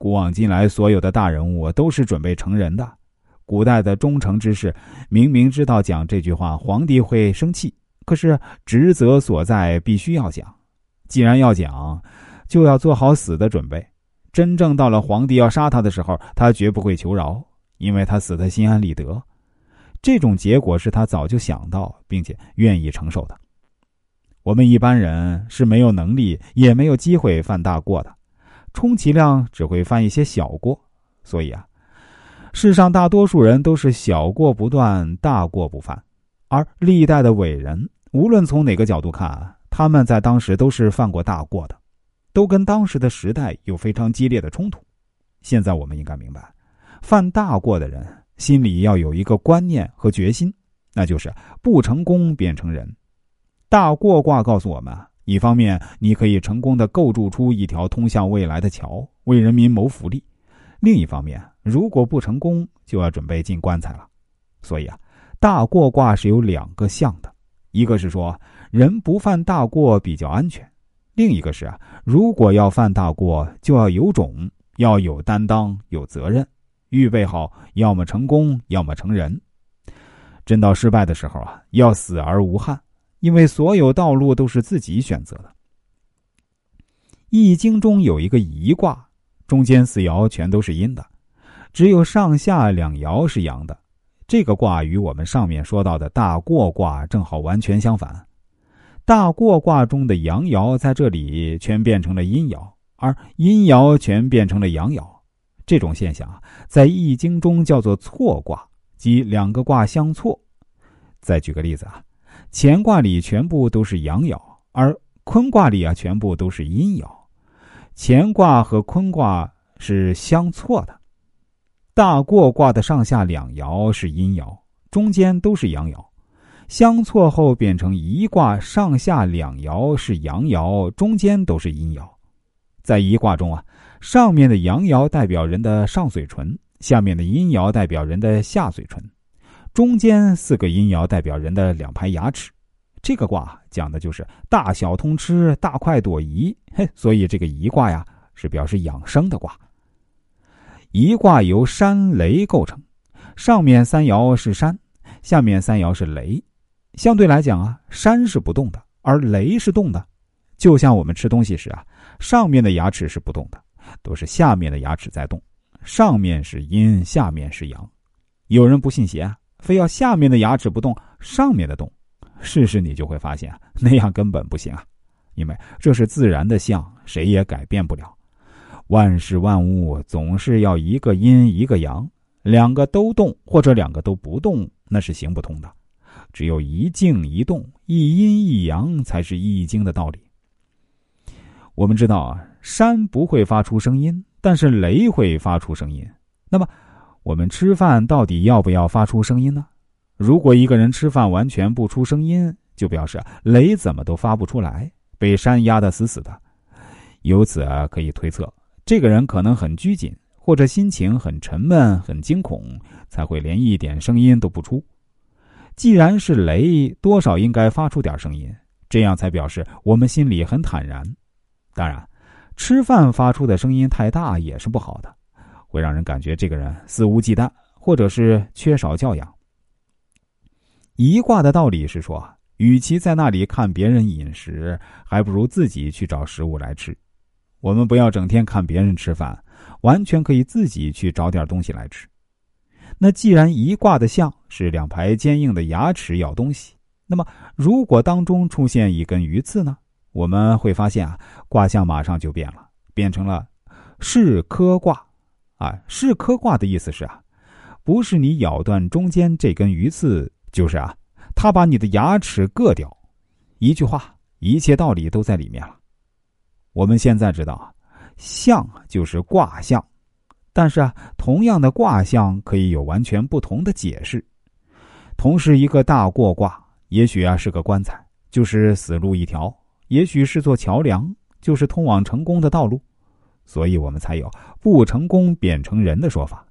古往今来，所有的大人物都是准备成人的。古代的忠诚之士，明明知道讲这句话皇帝会生气，可是职责所在，必须要讲。既然要讲，就要做好死的准备。真正到了皇帝要杀他的时候，他绝不会求饶，因为他死的心安理得。这种结果是他早就想到，并且愿意承受的。我们一般人是没有能力，也没有机会犯大过的，充其量只会犯一些小过。所以啊，世上大多数人都是小过不断，大过不犯。而历代的伟人，无论从哪个角度看，他们在当时都是犯过大过的，都跟当时的时代有非常激烈的冲突。现在我们应该明白，犯大过的人心里要有一个观念和决心，那就是不成功便成仁。大过卦告诉我们：一方面，你可以成功的构筑出一条通向未来的桥，为人民谋福利；另一方面，如果不成功，就要准备进棺材了。所以啊，大过卦是有两个象的：一个是说人不犯大过比较安全；另一个是啊，如果要犯大过，就要有种，要有担当，有责任，预备好要么成功，要么成仁。真到失败的时候啊，要死而无憾。因为所有道路都是自己选择的，《易经》中有一个一卦，中间四爻全都是阴的，只有上下两爻是阳的。这个卦与我们上面说到的大过卦正好完全相反。大过卦中的阳爻在这里全变成了阴爻，而阴爻全变成了阳爻。这种现象在《易经》中叫做错卦，即两个卦相错。再举个例子啊。乾卦里全部都是阳爻，而坤卦里啊全部都是阴爻。乾卦和坤卦是相错的。大过卦的上下两爻是阴爻，中间都是阳爻。相错后变成一卦，上下两爻是阳爻，中间都是阴爻。在一卦中啊，上面的阳爻代表人的上嘴唇，下面的阴爻代表人的下嘴唇。中间四个阴爻代表人的两排牙齿，这个卦讲的就是大小通吃、大快朵颐。嘿，所以这个颐卦呀是表示养生的卦。颐卦由山雷构成，上面三爻是山，下面三爻是雷。相对来讲啊，山是不动的，而雷是动的。就像我们吃东西时啊，上面的牙齿是不动的，都是下面的牙齿在动。上面是阴，下面是阳。有人不信邪啊。非要下面的牙齿不动，上面的动，试试你就会发现那样根本不行啊！因为这是自然的相，谁也改变不了。万事万物总是要一个阴一个阳，两个都动或者两个都不动，那是行不通的。只有一静一动，一阴一阳，才是易经的道理。我们知道啊，山不会发出声音，但是雷会发出声音。那么。我们吃饭到底要不要发出声音呢？如果一个人吃饭完全不出声音，就表示雷怎么都发不出来，被山压得死死的。由此啊，可以推测，这个人可能很拘谨，或者心情很沉闷、很惊恐，才会连一点声音都不出。既然是雷，多少应该发出点声音，这样才表示我们心里很坦然。当然，吃饭发出的声音太大也是不好的。会让人感觉这个人肆无忌惮，或者是缺少教养。一卦的道理是说，与其在那里看别人饮食，还不如自己去找食物来吃。我们不要整天看别人吃饭，完全可以自己去找点东西来吃。那既然一卦的象是两排坚硬的牙齿咬东西，那么如果当中出现一根鱼刺呢？我们会发现啊，卦象马上就变了，变成了是科卦。啊，是科卦的意思是啊，不是你咬断中间这根鱼刺，就是啊，他把你的牙齿硌掉。一句话，一切道理都在里面了。我们现在知道啊，象就是卦象，但是啊，同样的卦象可以有完全不同的解释。同是一个大过卦，也许啊是个棺材，就是死路一条；也许是座桥梁，就是通往成功的道路。所以我们才有“不成功便成仁”的说法。